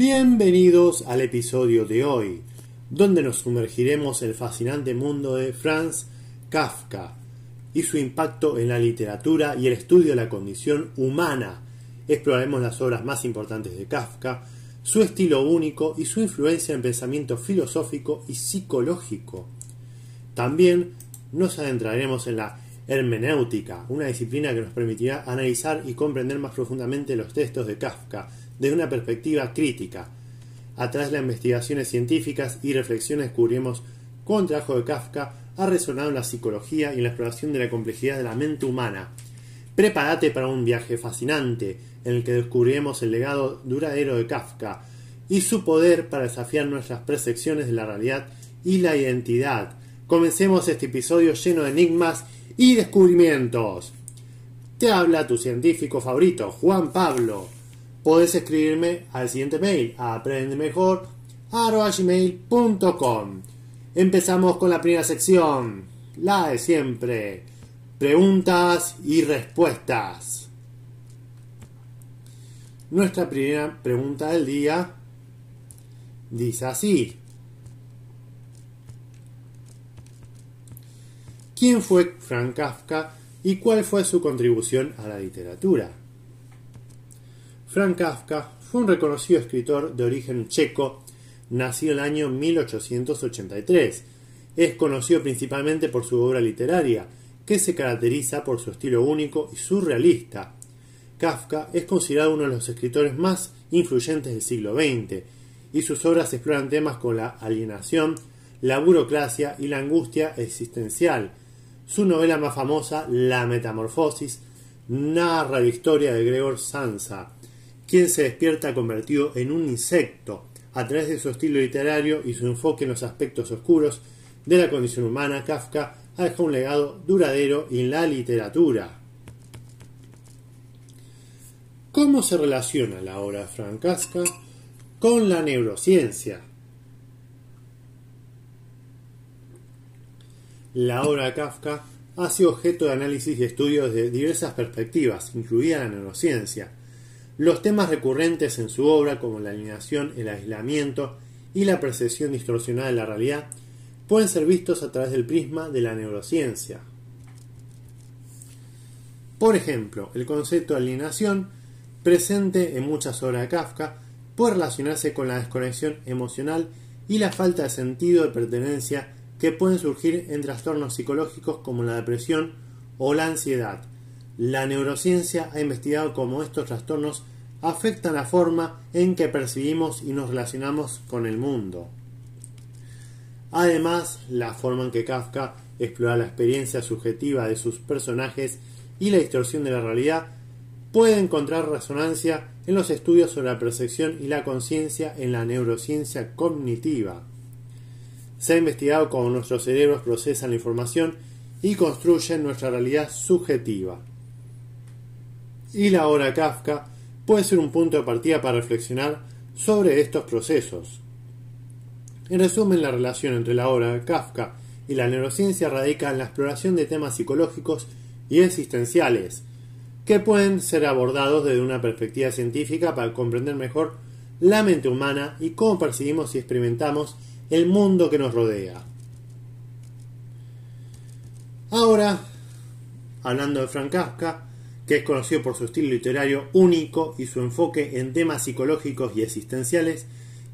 Bienvenidos al episodio de hoy, donde nos sumergiremos en el fascinante mundo de Franz Kafka y su impacto en la literatura y el estudio de la condición humana. Exploraremos las obras más importantes de Kafka, su estilo único y su influencia en pensamiento filosófico y psicológico. También nos adentraremos en la hermenéutica, una disciplina que nos permitirá analizar y comprender más profundamente los textos de Kafka desde una perspectiva crítica. A través de las investigaciones científicas y reflexiones descubrimos cómo el trabajo de Kafka ha resonado en la psicología y en la exploración de la complejidad de la mente humana. Prepárate para un viaje fascinante en el que descubriremos el legado duradero de Kafka y su poder para desafiar nuestras percepciones de la realidad y la identidad. Comencemos este episodio lleno de enigmas y descubrimientos. Te habla tu científico favorito, Juan Pablo. Podés escribirme al siguiente mail aprendemejor.com. Empezamos con la primera sección, la de siempre, preguntas y respuestas. Nuestra primera pregunta del día dice así. ¿Quién fue Frank Kafka y cuál fue su contribución a la literatura? Frank Kafka fue un reconocido escritor de origen checo nacido en el año 1883. Es conocido principalmente por su obra literaria, que se caracteriza por su estilo único y surrealista. Kafka es considerado uno de los escritores más influyentes del siglo XX, y sus obras exploran temas como la alienación, la burocracia y la angustia existencial. Su novela más famosa, La Metamorfosis, narra la historia de Gregor Samsa, quien se despierta convertido en un insecto a través de su estilo literario y su enfoque en los aspectos oscuros de la condición humana, Kafka ha dejado un legado duradero en la literatura. ¿Cómo se relaciona la obra de Frank Kafka con la neurociencia? La obra de Kafka ha sido objeto de análisis y estudio desde diversas perspectivas, incluida la neurociencia. Los temas recurrentes en su obra, como la alineación, el aislamiento y la percepción distorsionada de la realidad, pueden ser vistos a través del prisma de la neurociencia. Por ejemplo, el concepto de alineación, presente en muchas obras de Kafka, puede relacionarse con la desconexión emocional y la falta de sentido de pertenencia que pueden surgir en trastornos psicológicos como la depresión o la ansiedad. La neurociencia ha investigado cómo estos trastornos afectan la forma en que percibimos y nos relacionamos con el mundo. Además, la forma en que Kafka explora la experiencia subjetiva de sus personajes y la distorsión de la realidad puede encontrar resonancia en los estudios sobre la percepción y la conciencia en la neurociencia cognitiva. Se ha investigado cómo nuestros cerebros procesan la información y construyen nuestra realidad subjetiva. Y la obra Kafka puede ser un punto de partida para reflexionar sobre estos procesos. En resumen, la relación entre la obra de Kafka y la neurociencia radica en la exploración de temas psicológicos y existenciales, que pueden ser abordados desde una perspectiva científica para comprender mejor la mente humana y cómo percibimos y experimentamos el mundo que nos rodea. Ahora, hablando de Frank Kafka, que es conocido por su estilo literario único y su enfoque en temas psicológicos y existenciales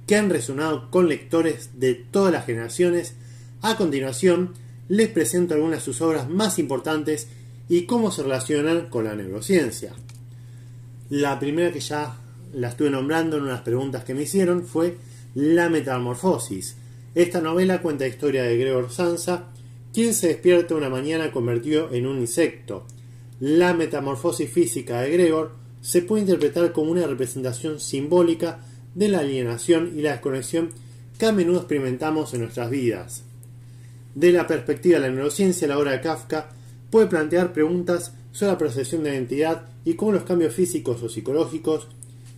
que han resonado con lectores de todas las generaciones. A continuación, les presento algunas de sus obras más importantes y cómo se relacionan con la neurociencia. La primera que ya la estuve nombrando en unas preguntas que me hicieron fue La Metamorfosis. Esta novela cuenta la historia de Gregor Samsa, quien se despierta una mañana convertido en un insecto, la metamorfosis física de Gregor se puede interpretar como una representación simbólica de la alienación y la desconexión que a menudo experimentamos en nuestras vidas. De la perspectiva de la neurociencia, la obra de Kafka puede plantear preguntas sobre la percepción de identidad y cómo los cambios físicos o psicológicos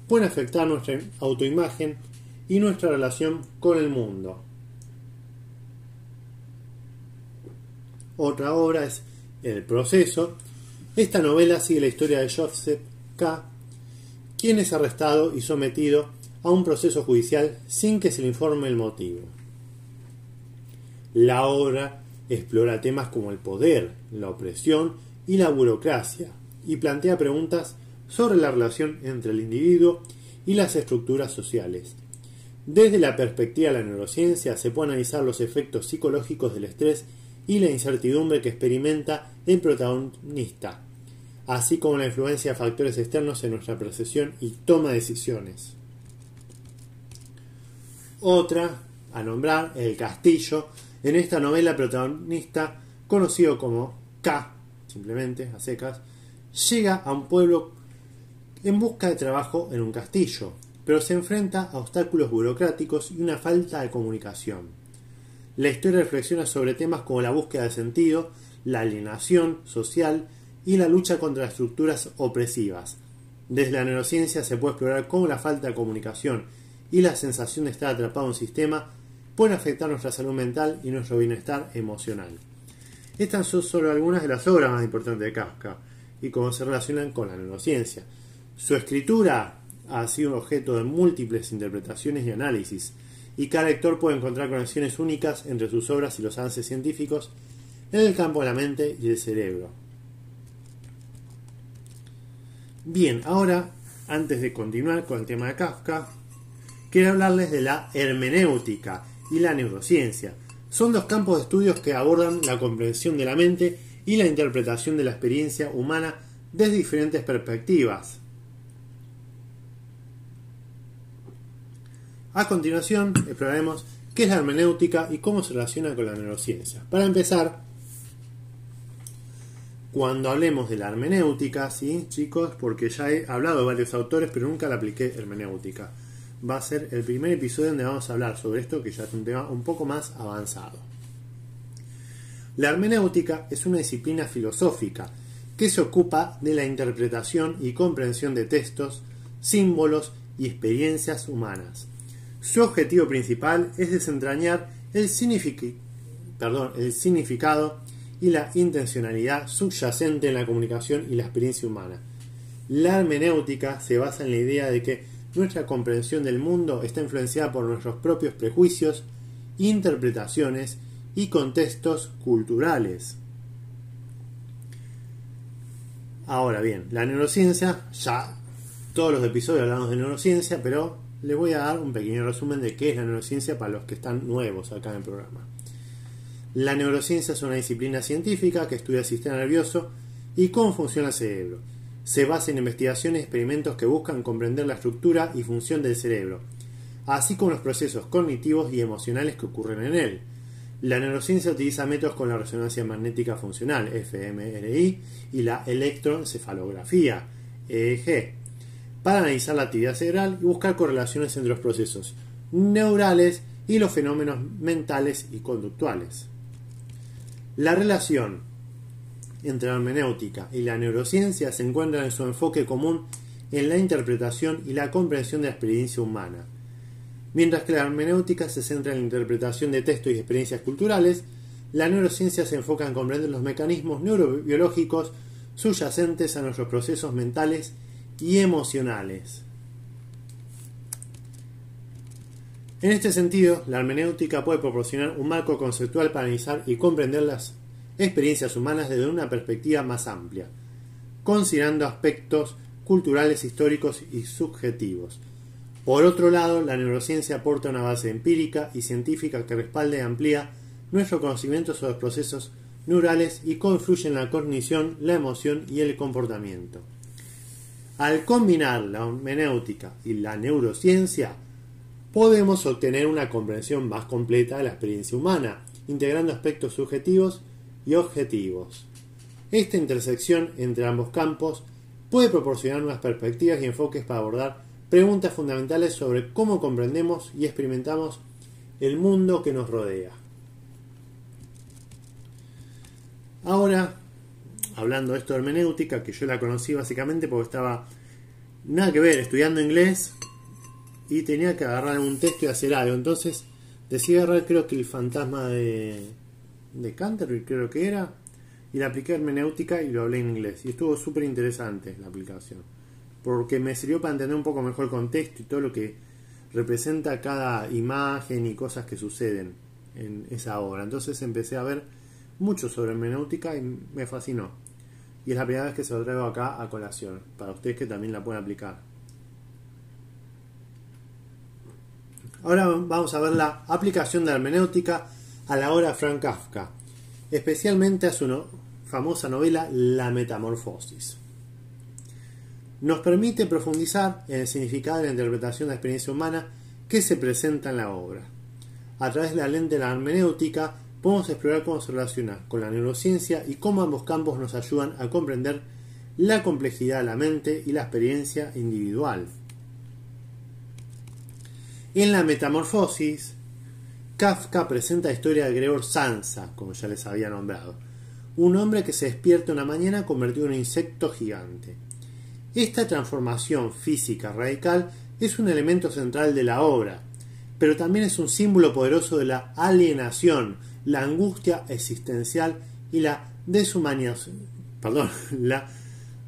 pueden afectar nuestra autoimagen y nuestra relación con el mundo. Otra obra es El proceso. Esta novela sigue la historia de Joseph K., quien es arrestado y sometido a un proceso judicial sin que se le informe el motivo. La obra explora temas como el poder, la opresión y la burocracia, y plantea preguntas sobre la relación entre el individuo y las estructuras sociales. Desde la perspectiva de la neurociencia se puede analizar los efectos psicológicos del estrés y la incertidumbre que experimenta el protagonista, así como la influencia de factores externos en nuestra percepción y toma de decisiones. Otra, a nombrar, El Castillo, en esta novela protagonista, conocido como K, simplemente, a secas, llega a un pueblo en busca de trabajo en un castillo, pero se enfrenta a obstáculos burocráticos y una falta de comunicación. La historia reflexiona sobre temas como la búsqueda de sentido, la alienación social y la lucha contra estructuras opresivas. Desde la neurociencia se puede explorar cómo la falta de comunicación y la sensación de estar atrapado en un sistema pueden afectar nuestra salud mental y nuestro bienestar emocional. Estas son solo algunas de las obras más importantes de Kafka y cómo se relacionan con la neurociencia. Su escritura ha sido objeto de múltiples interpretaciones y análisis, y cada lector puede encontrar conexiones únicas entre sus obras y los avances científicos en el campo de la mente y el cerebro. Bien, ahora, antes de continuar con el tema de Kafka, quiero hablarles de la hermenéutica y la neurociencia. Son dos campos de estudios que abordan la comprensión de la mente y la interpretación de la experiencia humana desde diferentes perspectivas. A continuación, exploraremos qué es la hermenéutica y cómo se relaciona con la neurociencia. Para empezar, cuando hablemos de la hermenéutica, ¿sí, chicos? Porque ya he hablado de varios autores, pero nunca la apliqué hermenéutica. Va a ser el primer episodio donde vamos a hablar sobre esto, que ya es un tema un poco más avanzado. La hermenéutica es una disciplina filosófica que se ocupa de la interpretación y comprensión de textos, símbolos y experiencias humanas. Su objetivo principal es desentrañar el, el significado y la intencionalidad subyacente en la comunicación y la experiencia humana. La hermenéutica se basa en la idea de que nuestra comprensión del mundo está influenciada por nuestros propios prejuicios, interpretaciones y contextos culturales. Ahora bien, la neurociencia, ya todos los episodios hablamos de neurociencia, pero les voy a dar un pequeño resumen de qué es la neurociencia para los que están nuevos acá en el programa. La neurociencia es una disciplina científica que estudia el sistema nervioso y cómo funciona el cerebro. Se basa en investigaciones y experimentos que buscan comprender la estructura y función del cerebro, así como los procesos cognitivos y emocionales que ocurren en él. La neurociencia utiliza métodos con la resonancia magnética funcional, fMRI, y la electroencefalografía, EEG, para analizar la actividad cerebral y buscar correlaciones entre los procesos neurales y los fenómenos mentales y conductuales. La relación entre la hermenéutica y la neurociencia se encuentra en su enfoque común en la interpretación y la comprensión de la experiencia humana. Mientras que la hermenéutica se centra en la interpretación de textos y experiencias culturales, la neurociencia se enfoca en comprender los mecanismos neurobiológicos subyacentes a nuestros procesos mentales y emocionales. En este sentido, la hermenéutica puede proporcionar un marco conceptual para analizar y comprender las experiencias humanas desde una perspectiva más amplia, considerando aspectos culturales, históricos y subjetivos. Por otro lado, la neurociencia aporta una base empírica y científica que respalda y amplía nuestro conocimiento sobre los procesos neurales y confluye en la cognición, la emoción y el comportamiento. Al combinar la hermenéutica y la neurociencia, podemos obtener una comprensión más completa de la experiencia humana, integrando aspectos subjetivos y objetivos. Esta intersección entre ambos campos puede proporcionar nuevas perspectivas y enfoques para abordar preguntas fundamentales sobre cómo comprendemos y experimentamos el mundo que nos rodea. Ahora, hablando de esto de hermenéutica, que yo la conocí básicamente porque estaba nada que ver estudiando inglés y tenía que agarrar un texto y hacer algo. Entonces decidí agarrar creo que el fantasma de, de Canterbury creo que era y la apliqué hermenéutica y lo hablé en inglés. Y estuvo súper interesante la aplicación. Porque me sirvió para entender un poco mejor el contexto y todo lo que representa cada imagen y cosas que suceden en esa obra. Entonces empecé a ver mucho sobre hermenéutica y me fascinó. Y es la primera vez que se lo traigo acá a colación, para ustedes que también la pueden aplicar. Ahora vamos a ver la aplicación de hermenéutica a la obra Frank Kafka, especialmente a su famosa novela La Metamorfosis. Nos permite profundizar en el significado de la interpretación de la experiencia humana que se presenta en la obra. A través de la lente de la hermenéutica podemos explorar cómo se relaciona con la neurociencia y cómo ambos campos nos ayudan a comprender la complejidad de la mente y la experiencia individual. En la Metamorfosis, Kafka presenta la historia de Gregor Sansa, como ya les había nombrado, un hombre que se despierta una mañana convertido en un insecto gigante. Esta transformación física radical es un elemento central de la obra, pero también es un símbolo poderoso de la alienación, la angustia existencial y la deshumanización. La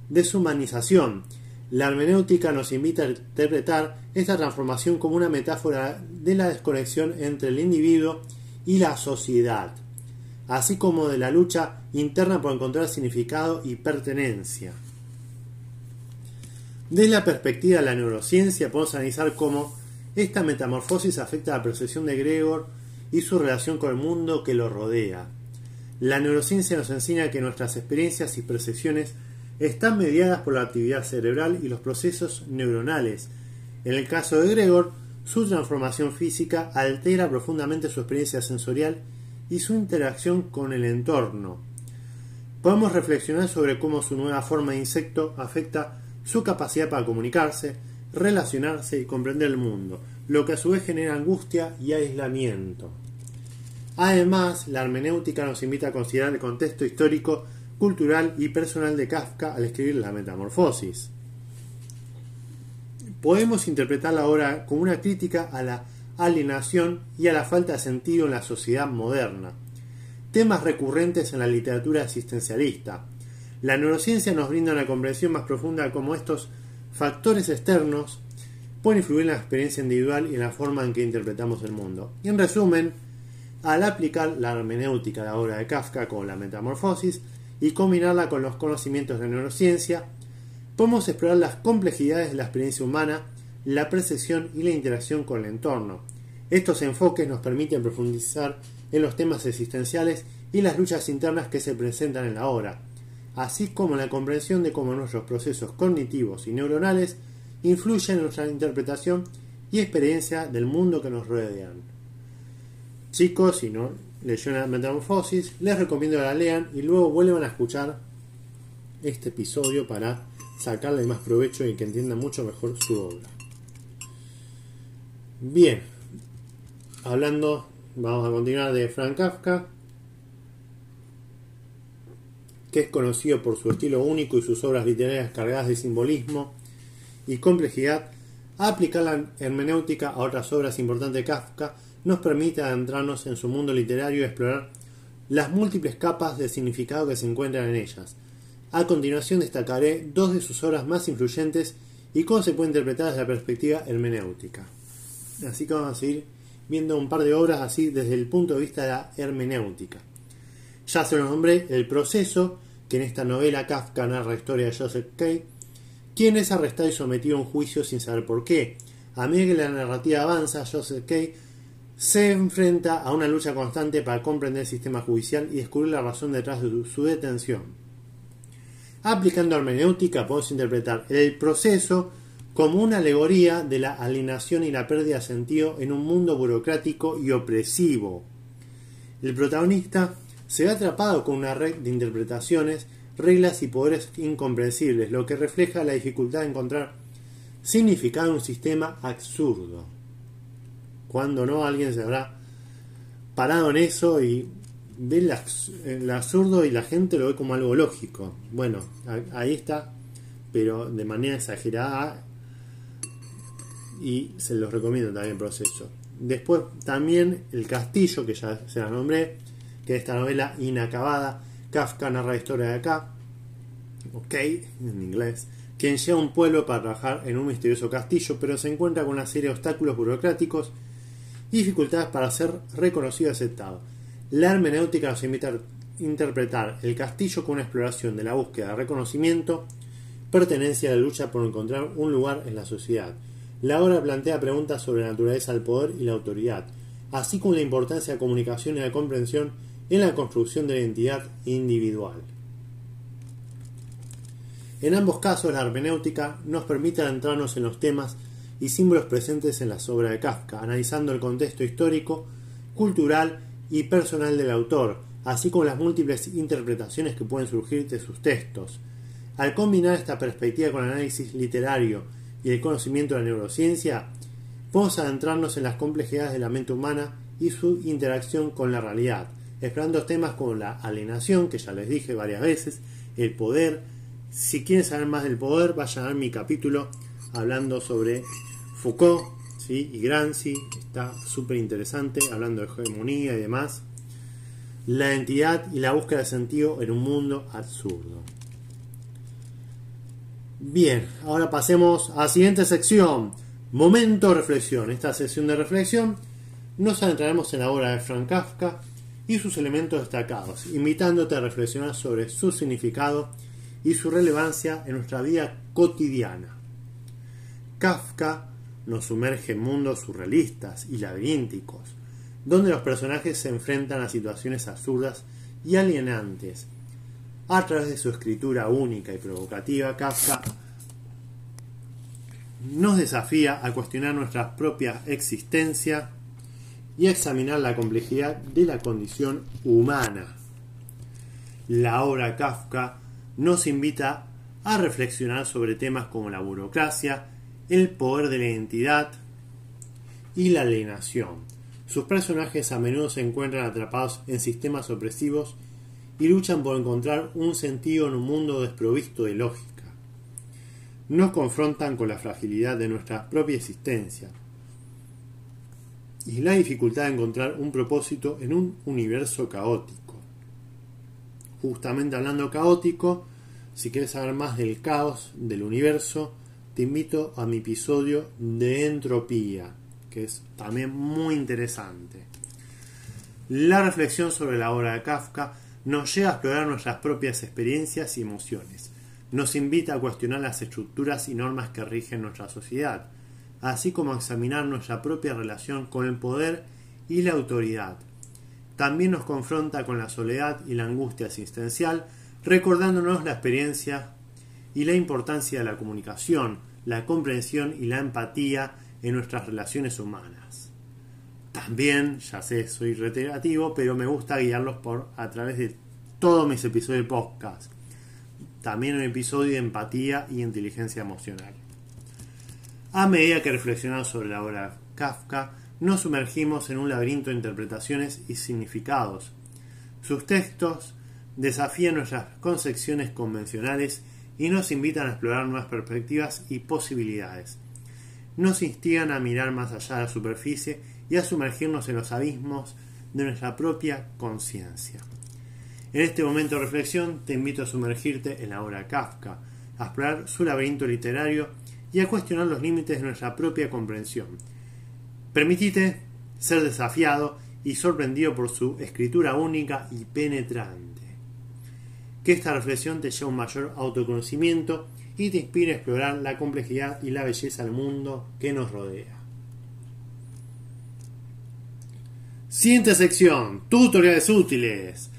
deshumanización. La hermenéutica nos invita a interpretar esta transformación como una metáfora de la desconexión entre el individuo y la sociedad, así como de la lucha interna por encontrar significado y pertenencia. Desde la perspectiva de la neurociencia podemos analizar cómo esta metamorfosis afecta la percepción de Gregor y su relación con el mundo que lo rodea. La neurociencia nos enseña que nuestras experiencias y percepciones están mediadas por la actividad cerebral y los procesos neuronales. En el caso de Gregor, su transformación física altera profundamente su experiencia sensorial y su interacción con el entorno. Podemos reflexionar sobre cómo su nueva forma de insecto afecta su capacidad para comunicarse, relacionarse y comprender el mundo, lo que a su vez genera angustia y aislamiento. Además, la hermenéutica nos invita a considerar el contexto histórico, cultural y personal de Kafka al escribir La Metamorfosis. Podemos interpretar la obra como una crítica a la alienación y a la falta de sentido en la sociedad moderna, temas recurrentes en la literatura existencialista. La neurociencia nos brinda una comprensión más profunda de cómo estos factores externos pueden influir en la experiencia individual y en la forma en que interpretamos el mundo. Y en resumen, al aplicar la hermenéutica de la obra de Kafka con la metamorfosis y combinarla con los conocimientos de neurociencia, podemos explorar las complejidades de la experiencia humana, la percepción y la interacción con el entorno. Estos enfoques nos permiten profundizar en los temas existenciales y las luchas internas que se presentan en la obra, así como la comprensión de cómo nuestros procesos cognitivos y neuronales influyen en nuestra interpretación y experiencia del mundo que nos rodea. Chicos, si no leyeron Metamorfosis, les recomiendo que la lean y luego vuelvan a escuchar este episodio para sacarle más provecho y que entiendan mucho mejor su obra. Bien, hablando, vamos a continuar de Frank Kafka, que es conocido por su estilo único y sus obras literarias cargadas de simbolismo y complejidad, aplicar la hermenéutica a otras obras importantes de Kafka nos permite adentrarnos en su mundo literario y explorar las múltiples capas de significado que se encuentran en ellas. A continuación destacaré dos de sus obras más influyentes y cómo se puede interpretar desde la perspectiva hermenéutica. Así que vamos a seguir viendo un par de obras así desde el punto de vista de la hermenéutica. Ya se lo nombré El proceso, que en esta novela Kafka narra la historia de Joseph Kay, quien es arrestado y sometido a un juicio sin saber por qué. A medida que la narrativa avanza, Joseph Kay se enfrenta a una lucha constante para comprender el sistema judicial y descubrir la razón detrás de su detención. Aplicando hermenéutica podemos interpretar el proceso como una alegoría de la alienación y la pérdida de sentido en un mundo burocrático y opresivo. El protagonista se ve atrapado con una red de interpretaciones, reglas y poderes incomprensibles, lo que refleja la dificultad de encontrar significado en un sistema absurdo. Cuando no, alguien se habrá parado en eso y ve el absurdo y la gente lo ve como algo lógico. Bueno, ahí está, pero de manera exagerada y se los recomiendo también el proceso. Después también El Castillo, que ya se la nombré, que es esta novela inacabada. Kafka narra la historia de acá, ok, en inglés, quien llega a un pueblo para trabajar en un misterioso castillo, pero se encuentra con una serie de obstáculos burocráticos dificultades para ser reconocido y aceptado. La hermenéutica nos invita a interpretar el castillo como una exploración de la búsqueda de reconocimiento, pertenencia a la lucha por encontrar un lugar en la sociedad. La obra plantea preguntas sobre la naturaleza del poder y la autoridad, así como la importancia de la comunicación y la comprensión en la construcción de la identidad individual. En ambos casos, la hermenéutica nos permite adentrarnos en los temas y símbolos presentes en las obras de Kafka, analizando el contexto histórico, cultural y personal del autor, así como las múltiples interpretaciones que pueden surgir de sus textos. Al combinar esta perspectiva con el análisis literario y el conocimiento de la neurociencia, podemos adentrarnos en las complejidades de la mente humana y su interacción con la realidad, explorando temas como la alienación, que ya les dije varias veces, el poder. Si quieren saber más del poder, vayan a ver mi capítulo hablando sobre Foucault y Gramsci, está súper interesante, hablando de hegemonía y demás. La identidad y la búsqueda de sentido en un mundo absurdo. Bien, ahora pasemos a la siguiente sección. Momento reflexión. Esta sesión de reflexión nos adentraremos en la obra de Frank Kafka y sus elementos destacados, invitándote a reflexionar sobre su significado y su relevancia en nuestra vida cotidiana. Kafka nos sumerge en mundos surrealistas y laberínticos, donde los personajes se enfrentan a situaciones absurdas y alienantes. A través de su escritura única y provocativa, Kafka nos desafía a cuestionar nuestra propia existencia y a examinar la complejidad de la condición humana. La obra Kafka nos invita a reflexionar sobre temas como la burocracia, el poder de la identidad y la alienación. Sus personajes a menudo se encuentran atrapados en sistemas opresivos y luchan por encontrar un sentido en un mundo desprovisto de lógica. Nos confrontan con la fragilidad de nuestra propia existencia y la dificultad de encontrar un propósito en un universo caótico. Justamente hablando caótico, si quieres saber más del caos del universo, te invito a mi episodio de entropía, que es también muy interesante. La reflexión sobre la obra de Kafka nos lleva a explorar nuestras propias experiencias y emociones. Nos invita a cuestionar las estructuras y normas que rigen nuestra sociedad, así como a examinar nuestra propia relación con el poder y la autoridad. También nos confronta con la soledad y la angustia existencial, recordándonos la experiencia y la importancia de la comunicación, la comprensión y la empatía en nuestras relaciones humanas. También, ya sé, soy reiterativo, pero me gusta guiarlos por a través de todos mis episodios de podcast. También un episodio de empatía y inteligencia emocional. A medida que reflexionamos sobre la obra Kafka, nos sumergimos en un laberinto de interpretaciones y significados. Sus textos desafían nuestras concepciones convencionales y nos invitan a explorar nuevas perspectivas y posibilidades. Nos instigan a mirar más allá de la superficie y a sumergirnos en los abismos de nuestra propia conciencia. En este momento de reflexión te invito a sumergirte en la obra Kafka, a explorar su laberinto literario y a cuestionar los límites de nuestra propia comprensión. Permitite ser desafiado y sorprendido por su escritura única y penetrante que esta reflexión te lleve a un mayor autoconocimiento y te inspire a explorar la complejidad y la belleza del mundo que nos rodea. Siguiente sección, tutoriales útiles.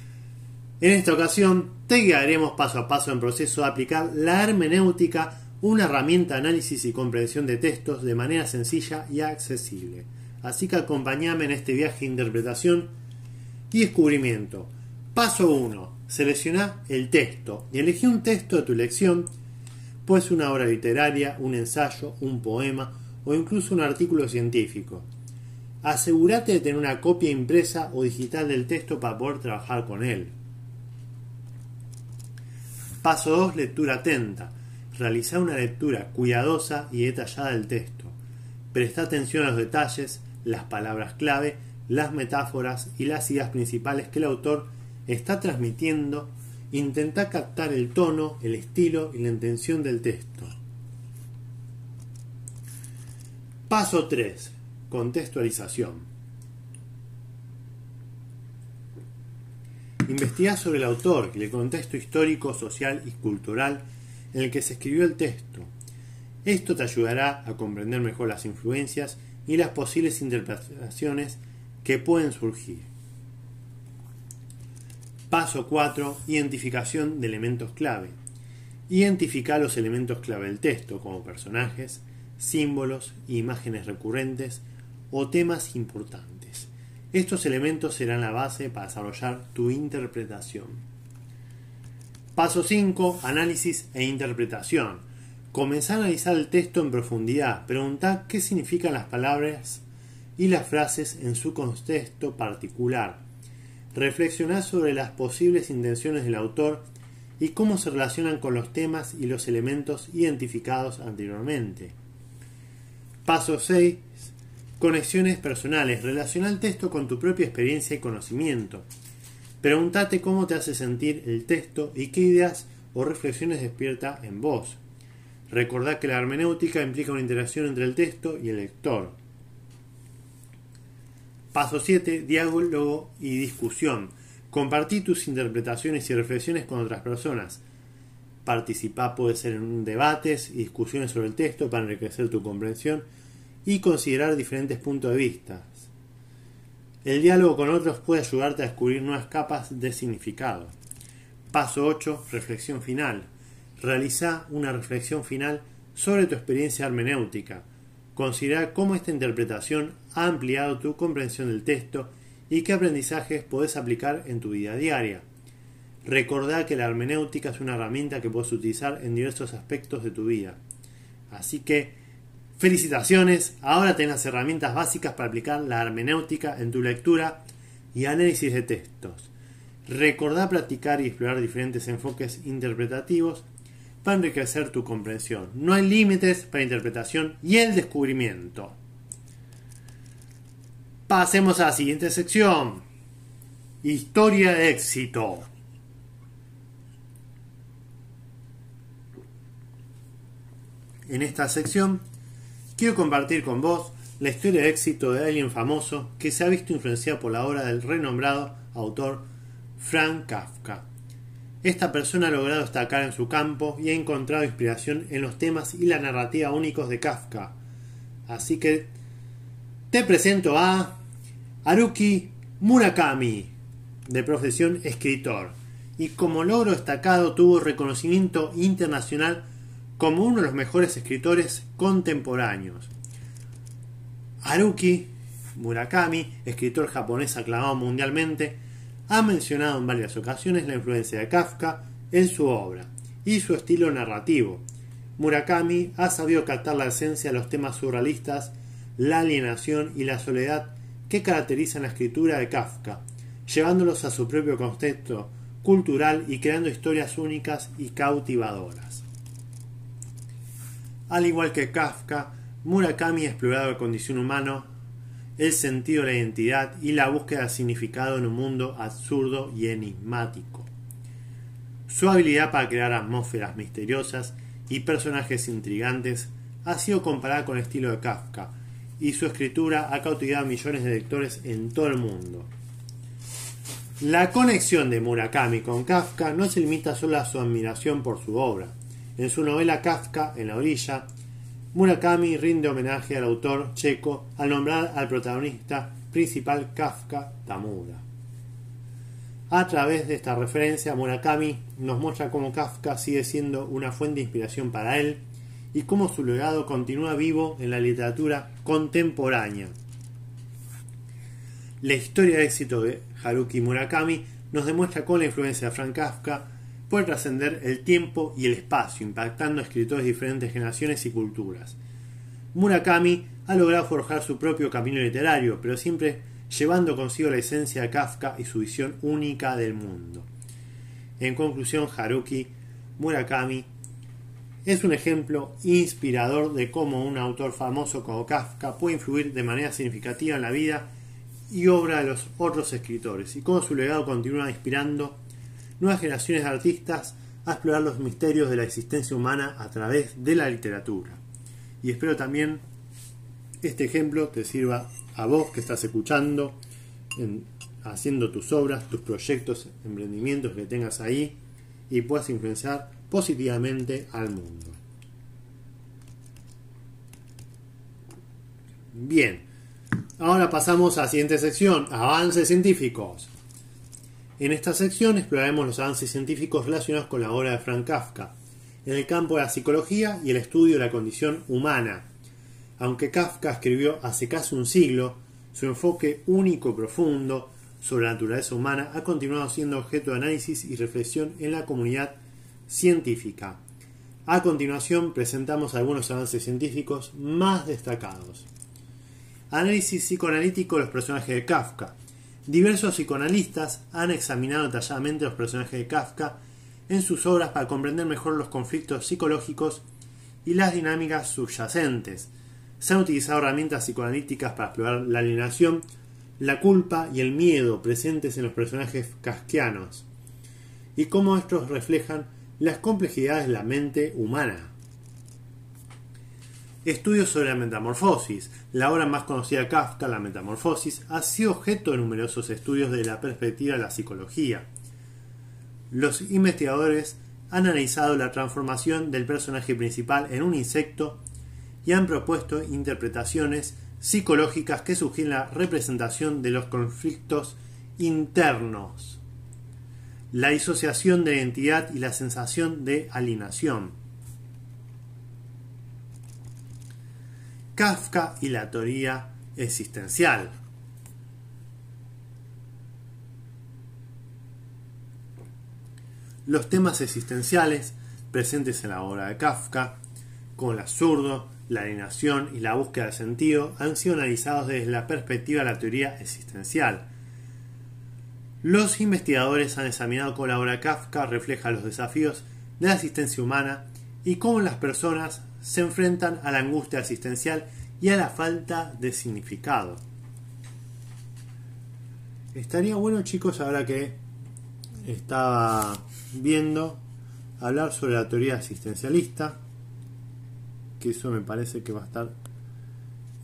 En esta ocasión te guiaremos paso a paso en proceso de aplicar la hermenéutica, una herramienta de análisis y comprensión de textos de manera sencilla y accesible. Así que acompáñame en este viaje de interpretación y descubrimiento. Paso 1 selecciona el texto y elegí un texto de tu elección. Puede ser una obra literaria, un ensayo, un poema o incluso un artículo científico. Asegúrate de tener una copia impresa o digital del texto para poder trabajar con él. Paso 2. Lectura atenta. Realiza una lectura cuidadosa y detallada del texto. Presta atención a los detalles, las palabras clave, las metáforas y las ideas principales que el autor está transmitiendo. Intenta captar el tono, el estilo y la intención del texto. Paso 3. Contextualización. Investiga sobre el autor y el contexto histórico, social y cultural en el que se escribió el texto. Esto te ayudará a comprender mejor las influencias y las posibles interpretaciones que pueden surgir. Paso 4. Identificación de elementos clave. Identifica los elementos clave del texto como personajes, símbolos, imágenes recurrentes o temas importantes. Estos elementos serán la base para desarrollar tu interpretación. Paso 5. Análisis e interpretación. Comenzá a analizar el texto en profundidad. Pregunta qué significan las palabras y las frases en su contexto particular. Reflexioná sobre las posibles intenciones del autor y cómo se relacionan con los temas y los elementos identificados anteriormente. Paso 6. Conexiones personales. Relaciona el texto con tu propia experiencia y conocimiento. Pregúntate cómo te hace sentir el texto y qué ideas o reflexiones despierta en vos. Recordad que la hermenéutica implica una interacción entre el texto y el lector. Paso 7. Diálogo y discusión. Compartí tus interpretaciones y reflexiones con otras personas. Participar puede ser en debates y discusiones sobre el texto para enriquecer tu comprensión y considerar diferentes puntos de vista. El diálogo con otros puede ayudarte a descubrir nuevas capas de significado. Paso 8. Reflexión final. Realiza una reflexión final sobre tu experiencia hermenéutica. Considera cómo esta interpretación ha ampliado tu comprensión del texto y qué aprendizajes puedes aplicar en tu vida diaria. Recordá que la hermenéutica es una herramienta que puedes utilizar en diversos aspectos de tu vida. Así que, felicitaciones, ahora tenés las herramientas básicas para aplicar la hermenéutica en tu lectura y análisis de textos. Recordá practicar y explorar diferentes enfoques interpretativos para enriquecer tu comprensión. No hay límites para interpretación y el descubrimiento. Pasemos a la siguiente sección. Historia de éxito. En esta sección quiero compartir con vos la historia de éxito de alguien famoso que se ha visto influenciado por la obra del renombrado autor Frank Kafka. Esta persona ha logrado destacar en su campo y ha encontrado inspiración en los temas y la narrativa únicos de Kafka. Así que te presento a Haruki Murakami, de profesión escritor, y como logro destacado tuvo reconocimiento internacional como uno de los mejores escritores contemporáneos. Haruki Murakami, escritor japonés aclamado mundialmente, ha mencionado en varias ocasiones la influencia de Kafka en su obra y su estilo narrativo. Murakami ha sabido captar la esencia de los temas surrealistas, la alienación y la soledad que caracterizan la escritura de Kafka, llevándolos a su propio contexto cultural y creando historias únicas y cautivadoras. Al igual que Kafka, Murakami ha explorado la condición humana, el sentido de la identidad y la búsqueda de significado en un mundo absurdo y enigmático. Su habilidad para crear atmósferas misteriosas y personajes intrigantes ha sido comparada con el estilo de Kafka, y su escritura ha cautivado a millones de lectores en todo el mundo. La conexión de Murakami con Kafka no se limita solo a su admiración por su obra, en su novela Kafka en la orilla, Murakami rinde homenaje al autor checo al nombrar al protagonista principal Kafka Tamura. A través de esta referencia, Murakami nos muestra cómo Kafka sigue siendo una fuente de inspiración para él y cómo su legado continúa vivo en la literatura contemporánea. La historia de éxito de Haruki Murakami nos demuestra cómo la influencia de Frank Kafka puede trascender el tiempo y el espacio, impactando a escritores de diferentes generaciones y culturas. Murakami ha logrado forjar su propio camino literario, pero siempre llevando consigo la esencia de Kafka y su visión única del mundo. En conclusión, Haruki Murakami es un ejemplo inspirador de cómo un autor famoso como Kafka puede influir de manera significativa en la vida y obra de los otros escritores, y cómo su legado continúa inspirando nuevas generaciones de artistas a explorar los misterios de la existencia humana a través de la literatura. Y espero también este ejemplo te sirva a vos que estás escuchando, haciendo tus obras, tus proyectos, emprendimientos que tengas ahí y puedas influenciar positivamente al mundo. Bien, ahora pasamos a la siguiente sección, avances científicos. En esta sección exploraremos los avances científicos relacionados con la obra de Frank Kafka, en el campo de la psicología y el estudio de la condición humana. Aunque Kafka escribió hace casi un siglo, su enfoque único y profundo sobre la naturaleza humana ha continuado siendo objeto de análisis y reflexión en la comunidad científica. A continuación presentamos algunos avances científicos más destacados. Análisis psicoanalítico de los personajes de Kafka. Diversos psicoanalistas han examinado detalladamente los personajes de Kafka en sus obras para comprender mejor los conflictos psicológicos y las dinámicas subyacentes. Se han utilizado herramientas psicoanalíticas para explorar la alienación, la culpa y el miedo presentes en los personajes kafkianos y cómo estos reflejan las complejidades de la mente humana. Estudios sobre la metamorfosis. La obra más conocida de Kafka, La Metamorfosis, ha sido objeto de numerosos estudios de la perspectiva de la psicología. Los investigadores han analizado la transformación del personaje principal en un insecto y han propuesto interpretaciones psicológicas que sugieren la representación de los conflictos internos, la disociación de identidad y la sensación de alienación. Kafka y la teoría existencial. Los temas existenciales presentes en la obra de Kafka, como el absurdo, la alienación y la búsqueda de sentido, han sido analizados desde la perspectiva de la teoría existencial. Los investigadores han examinado cómo la obra de Kafka refleja los desafíos de la existencia humana y cómo las personas se enfrentan a la angustia existencial y a la falta de significado. Estaría bueno chicos, ahora que estaba viendo, hablar sobre la teoría existencialista, que eso me parece que va a estar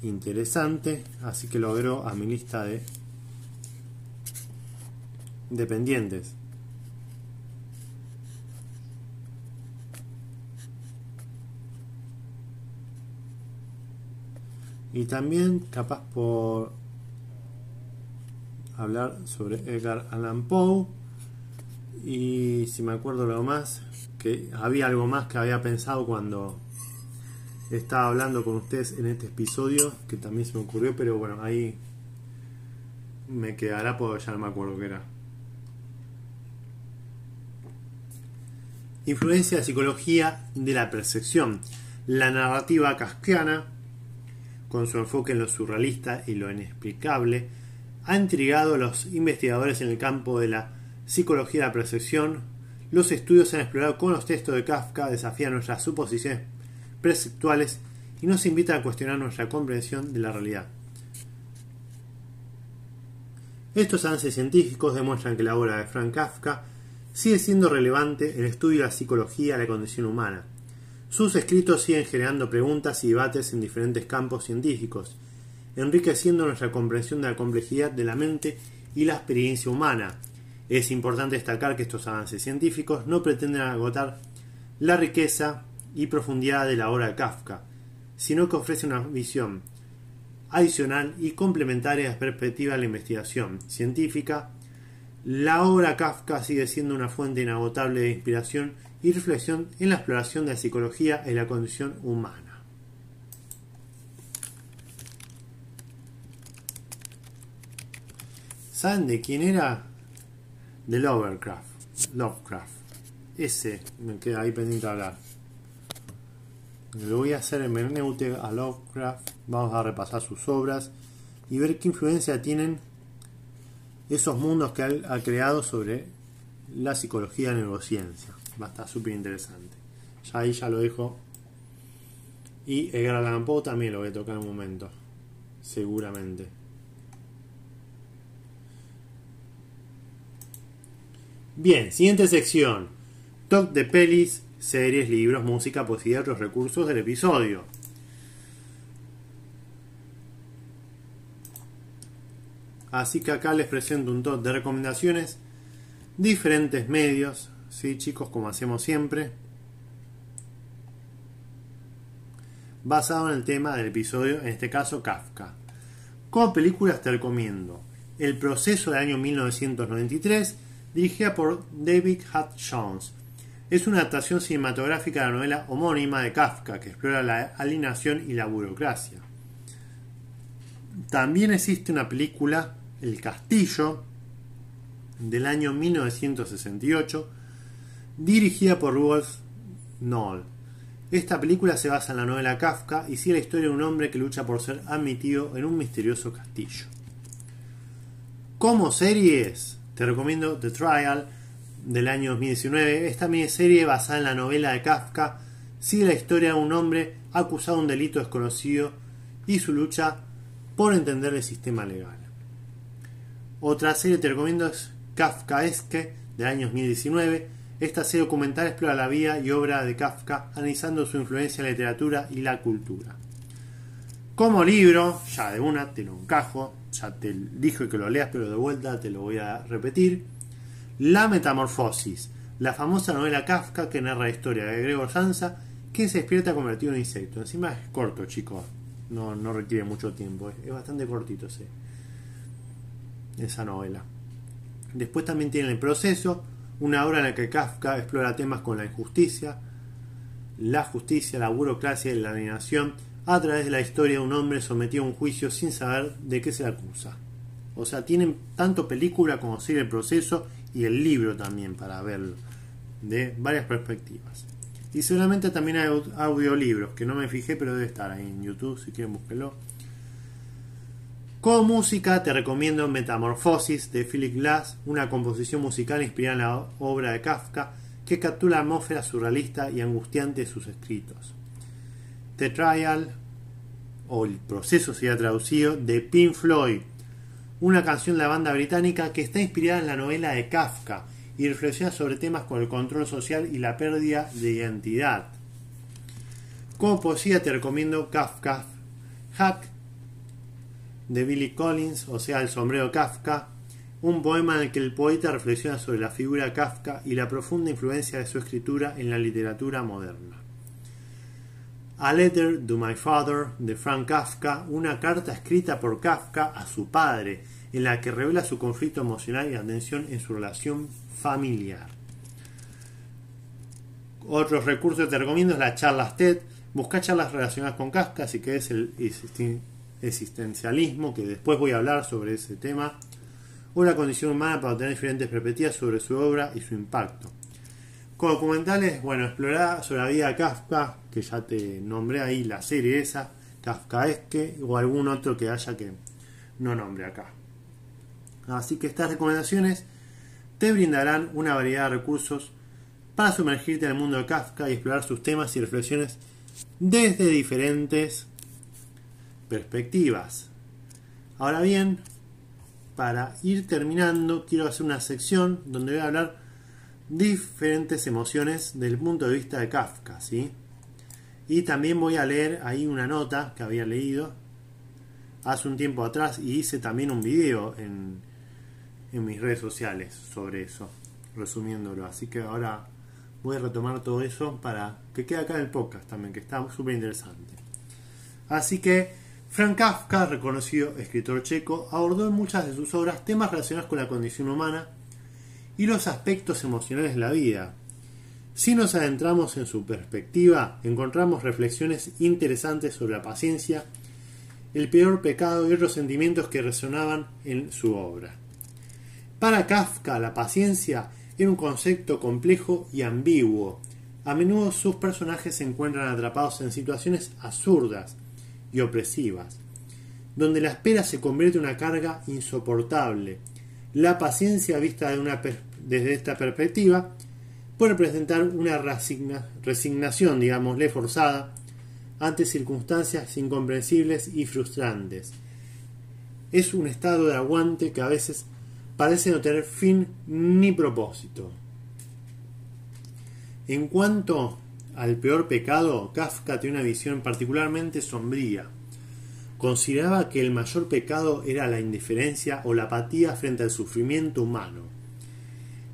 interesante, así que lo agrego a mi lista de dependientes. Y también capaz por hablar sobre Edgar Allan Poe. Y si me acuerdo algo más, que había algo más que había pensado cuando estaba hablando con ustedes en este episodio, que también se me ocurrió, pero bueno, ahí me quedará porque ya no me acuerdo qué era. Influencia de psicología de la percepción. La narrativa casquiana con su enfoque en lo surrealista y lo inexplicable, ha intrigado a los investigadores en el campo de la psicología de la percepción. Los estudios han explorado cómo los textos de Kafka desafían nuestras suposiciones perceptuales y nos invitan a cuestionar nuestra comprensión de la realidad. Estos avances científicos demuestran que la obra de Frank Kafka sigue siendo relevante en el estudio de la psicología de la condición humana sus escritos siguen generando preguntas y debates en diferentes campos científicos, enriqueciendo nuestra comprensión de la complejidad de la mente y la experiencia humana. Es importante destacar que estos avances científicos no pretenden agotar la riqueza y profundidad de la obra de Kafka, sino que ofrecen una visión adicional y complementaria la perspectiva de la investigación científica. La obra Kafka sigue siendo una fuente inagotable de inspiración y reflexión en la exploración de la psicología y la condición humana. ¿Saben de quién era? De Lovecraft. Lovecraft. ese me queda ahí pendiente de hablar. Lo voy a hacer en Meneute a Lovecraft. Vamos a repasar sus obras y ver qué influencia tienen esos mundos que ha creado sobre la psicología y la neurociencia. Va a estar súper interesante. Ya ahí ya lo dejo. Y Edgar Allan Poe también lo voy a tocar en un momento. Seguramente. Bien, siguiente sección. Top de pelis, series, libros, música, poesía y otros recursos del episodio. Así que acá les presento un top de recomendaciones, diferentes medios, ¿sí chicos? Como hacemos siempre. Basado en el tema del episodio, en este caso Kafka. Como películas te recomiendo El proceso del año 1993, dirigida por David Hutt Jones. Es una adaptación cinematográfica de la novela homónima de Kafka que explora la alienación y la burocracia. También existe una película, El Castillo, del año 1968, dirigida por Wolf Knoll. Esta película se basa en la novela Kafka y sigue la historia de un hombre que lucha por ser admitido en un misterioso castillo. Como series, te recomiendo The Trial del año 2019. Esta miniserie basada en la novela de Kafka sigue la historia de un hombre acusado de un delito desconocido y su lucha por entender el sistema legal. Otra serie que te recomiendo es Kafkaesque del año 2019. Esta serie documental explora la vida y obra de Kafka, analizando su influencia en la literatura y la cultura. Como libro, ya de una te lo encajo, ya te dije que lo leas, pero de vuelta te lo voy a repetir. La Metamorfosis, la famosa novela Kafka que narra la historia de Gregor Sansa, que se despierta convertido en insecto. Encima es corto, chicos, no, no requiere mucho tiempo, es, bastante cortito ese, esa novela. Después también tiene El Proceso, una obra en la que Kafka explora temas con la injusticia, la justicia, la burocracia y la alienación a través de la historia de un hombre sometido a un juicio sin saber de qué se acusa. O sea, tienen tanto película como serie el proceso y el libro también para verlo de varias perspectivas. Y seguramente también hay audiolibros que no me fijé, pero debe estar ahí en YouTube si quieren búsquenlo. Como música te recomiendo Metamorfosis de Philip Glass, una composición musical inspirada en la obra de Kafka que captura la atmósfera surrealista y angustiante de sus escritos. The Trial, o el proceso se ha traducido, de Pink Floyd, una canción de la banda británica que está inspirada en la novela de Kafka y reflexiona sobre temas como el control social y la pérdida de identidad. Como poesía te recomiendo Kafka Hack de Billy Collins, o sea, El sombrero Kafka, un poema en el que el poeta reflexiona sobre la figura Kafka y la profunda influencia de su escritura en la literatura moderna. A Letter to My Father de Frank Kafka, una carta escrita por Kafka a su padre, en la que revela su conflicto emocional y la tensión en su relación familiar. Otros recursos que te recomiendo es la charla TED. Busca charlas relacionadas con Kafka, así que es el existencialismo, que después voy a hablar sobre ese tema, o la condición humana para obtener diferentes perspectivas sobre su obra y su impacto. Con documentales, bueno, explorar sobre la vida de Kafka, que ya te nombré ahí la serie esa, Kafkaesque, o algún otro que haya que no nombre acá. Así que estas recomendaciones te brindarán una variedad de recursos para sumergirte en el mundo de Kafka y explorar sus temas y reflexiones desde diferentes perspectivas. Ahora bien, para ir terminando, quiero hacer una sección donde voy a hablar diferentes emociones del punto de vista de Kafka, ¿sí? Y también voy a leer ahí una nota que había leído hace un tiempo atrás y hice también un video en, en mis redes sociales sobre eso, resumiéndolo. Así que ahora voy a retomar todo eso para que quede acá en el podcast también, que está súper interesante. Así que Frank Kafka, reconocido escritor checo, abordó en muchas de sus obras temas relacionados con la condición humana y los aspectos emocionales de la vida. Si nos adentramos en su perspectiva, encontramos reflexiones interesantes sobre la paciencia, el peor pecado y otros sentimientos que resonaban en su obra. Para Kafka, la paciencia era un concepto complejo y ambiguo. A menudo sus personajes se encuentran atrapados en situaciones absurdas y opresivas, donde la espera se convierte en una carga insoportable. La paciencia vista desde esta perspectiva puede representar una resignación, digámosle, forzada ante circunstancias incomprensibles y frustrantes. Es un estado de aguante que a veces parece no tener fin ni propósito. En cuanto al peor pecado, Kafka tiene una visión particularmente sombría. Consideraba que el mayor pecado era la indiferencia o la apatía frente al sufrimiento humano.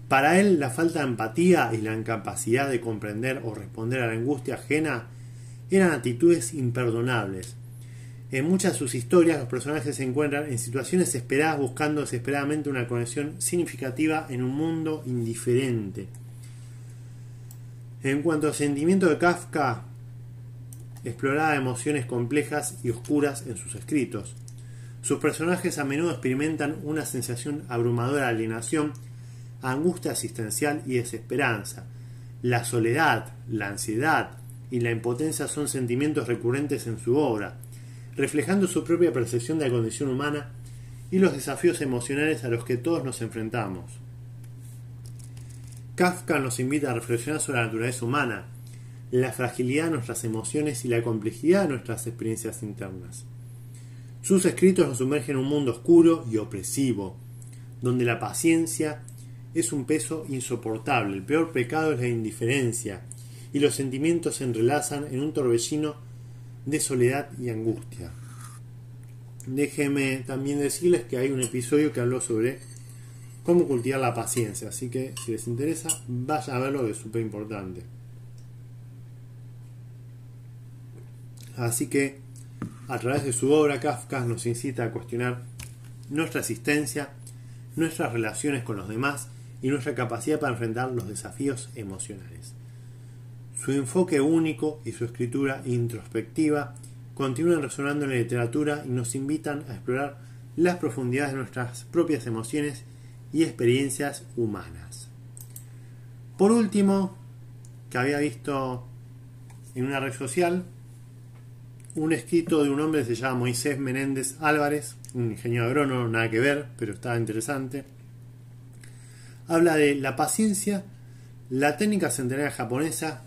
Para él, la falta de empatía y la incapacidad de comprender o responder a la angustia ajena eran actitudes imperdonables. En muchas de sus historias los personajes se encuentran en situaciones esperadas buscando desesperadamente una conexión significativa en un mundo indiferente. En cuanto al sentimiento de Kafka, exploraba emociones complejas y oscuras en sus escritos. Sus personajes a menudo experimentan una sensación abrumadora de alienación, angustia existencial y desesperanza. La soledad, la ansiedad, y la impotencia son sentimientos recurrentes en su obra, reflejando su propia percepción de la condición humana y los desafíos emocionales a los que todos nos enfrentamos. Kafka nos invita a reflexionar sobre la naturaleza humana, la fragilidad de nuestras emociones y la complejidad de nuestras experiencias internas. Sus escritos nos sumergen en un mundo oscuro y opresivo, donde la paciencia es un peso insoportable. El peor pecado es la indiferencia, y los sentimientos se entrelazan en un torbellino de soledad y angustia. Déjenme también decirles que hay un episodio que habló sobre cómo cultivar la paciencia, así que si les interesa, vayan a verlo, que es súper importante. Así que, a través de su obra, Kafka nos incita a cuestionar nuestra existencia, nuestras relaciones con los demás y nuestra capacidad para enfrentar los desafíos emocionales. Su enfoque único y su escritura introspectiva continúan resonando en la literatura y nos invitan a explorar las profundidades de nuestras propias emociones y experiencias humanas. Por último, que había visto en una red social un escrito de un hombre que se llama Moisés Menéndez Álvarez, un ingeniero agrónomo, nada que ver, pero estaba interesante. Habla de la paciencia, la técnica centenaria japonesa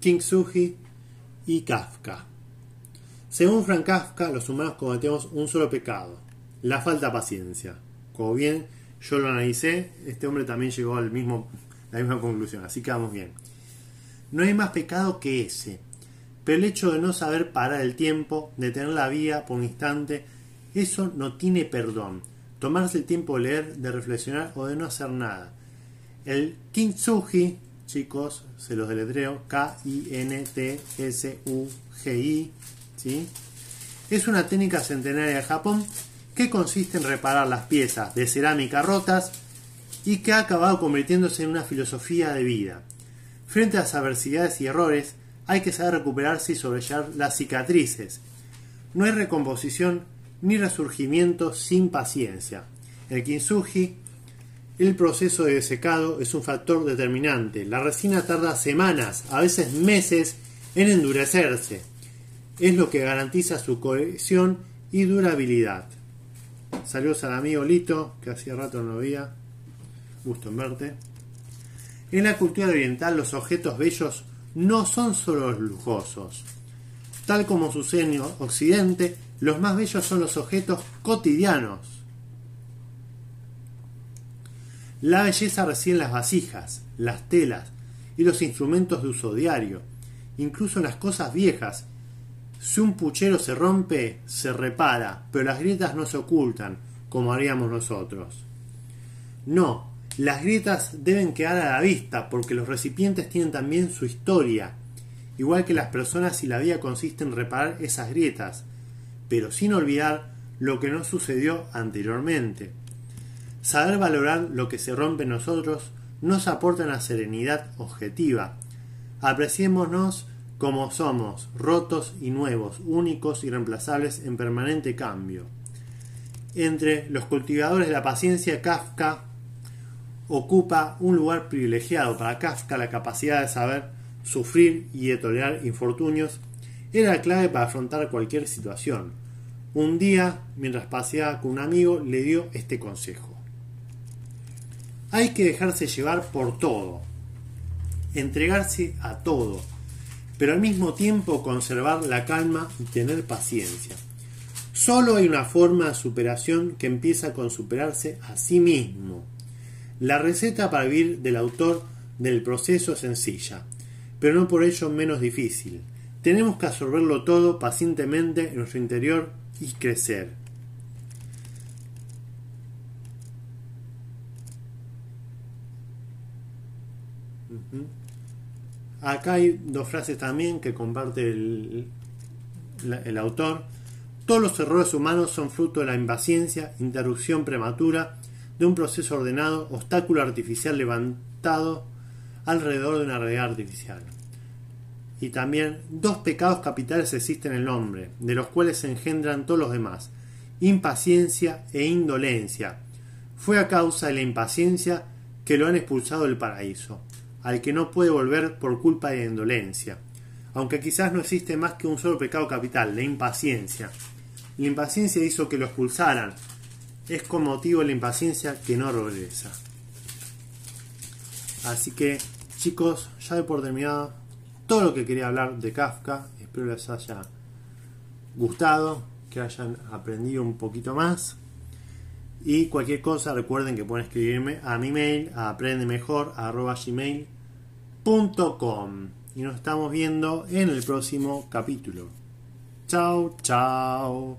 Kintsugi y Kafka. Según Frank Kafka, los humanos cometemos un solo pecado, la falta de paciencia. Como bien yo lo analicé, este hombre también llegó al mismo, la misma conclusión, así que vamos bien. No hay más pecado que ese, pero el hecho de no saber parar el tiempo, de tener la vida por un instante, eso no tiene perdón. Tomarse el tiempo de leer, de reflexionar o de no hacer nada. El Kintsugi chicos, se los deletreo, K-I-N-T-S-U-G-I, ¿sí? Es una técnica centenaria de Japón que consiste en reparar las piezas de cerámica rotas y que ha acabado convirtiéndose en una filosofía de vida. Frente a las adversidades y errores, hay que saber recuperarse y sobrellevar las cicatrices. No hay recomposición ni resurgimiento sin paciencia. El kintsugi el proceso de secado es un factor determinante. La resina tarda semanas, a veces meses, en endurecerse. Es lo que garantiza su cohesión y durabilidad. Saludos al amigo Lito, que hacía rato no lo veía. Gusto en verte. En la cultura oriental los objetos bellos no son solo lujosos. Tal como sucede en Occidente, los más bellos son los objetos cotidianos La belleza reside en las vasijas, las telas y los instrumentos de uso diario, incluso en las cosas viejas. Si un puchero se rompe, se repara, pero las grietas no se ocultan, como haríamos nosotros. No, las grietas deben quedar a la vista, porque los recipientes tienen también su historia, igual que las personas y la vida consiste en reparar esas grietas, pero sin olvidar lo que no sucedió anteriormente. Saber valorar lo que se rompe en nosotros nos aporta una serenidad objetiva. Apreciémonos como somos, rotos y nuevos, únicos y reemplazables en permanente cambio. Entre los cultivadores de la paciencia, Kafka ocupa un lugar privilegiado para Kafka la capacidad de saber sufrir y de tolerar infortunios era la clave para afrontar cualquier situación. Un día, mientras paseaba con un amigo, le dio este consejo. Hay que dejarse llevar por todo, entregarse a todo, pero al mismo tiempo conservar la calma y tener paciencia. Solo hay una forma de superación que empieza con superarse a sí mismo. La receta para vivir del autor del proceso es sencilla, pero no por ello menos difícil. Tenemos que absorberlo todo pacientemente en nuestro interior y crecer. Acá hay dos frases también que comparte el, autor. Todos los errores humanos son fruto de la impaciencia, interrupción prematura de un proceso ordenado, obstáculo artificial levantado alrededor de una realidad artificial. Y también dos pecados capitales existen en el hombre, de los cuales se engendran todos los demás, impaciencia e indolencia. Fue a causa de la impaciencia que lo han expulsado del paraíso, al que no puede volver por culpa de indolencia, aunque quizás no existe más que un solo pecado capital, la impaciencia. La impaciencia hizo que lo expulsaran, es con motivo de la impaciencia que no regresa. Así que, chicos, ya de por terminado todo lo que quería hablar de Kafka. Espero les haya gustado, que hayan aprendido un poquito más. Y cualquier cosa, recuerden que pueden escribirme a mi mail a Y nos estamos viendo en el próximo capítulo. Chao, chao.